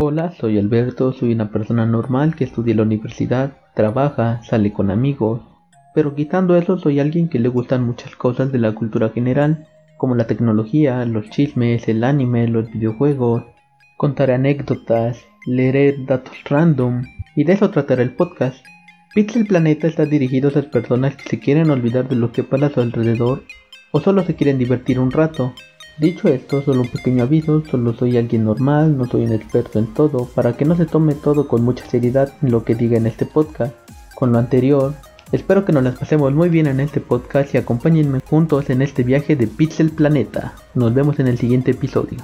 Hola, soy Alberto, soy una persona normal que estudia en la universidad, trabaja, sale con amigos, pero quitando eso soy alguien que le gustan muchas cosas de la cultura general, como la tecnología, los chismes, el anime, los videojuegos, contar anécdotas, leer datos random, y de eso tratará el podcast. Pixel Planeta está dirigido a esas personas que se quieren olvidar de lo que pasa a su alrededor o solo se quieren divertir un rato. Dicho esto, solo un pequeño aviso, solo soy alguien normal, no soy un experto en todo, para que no se tome todo con mucha seriedad lo que diga en este podcast. Con lo anterior, espero que nos las pasemos muy bien en este podcast y acompáñenme juntos en este viaje de Pixel Planeta. Nos vemos en el siguiente episodio.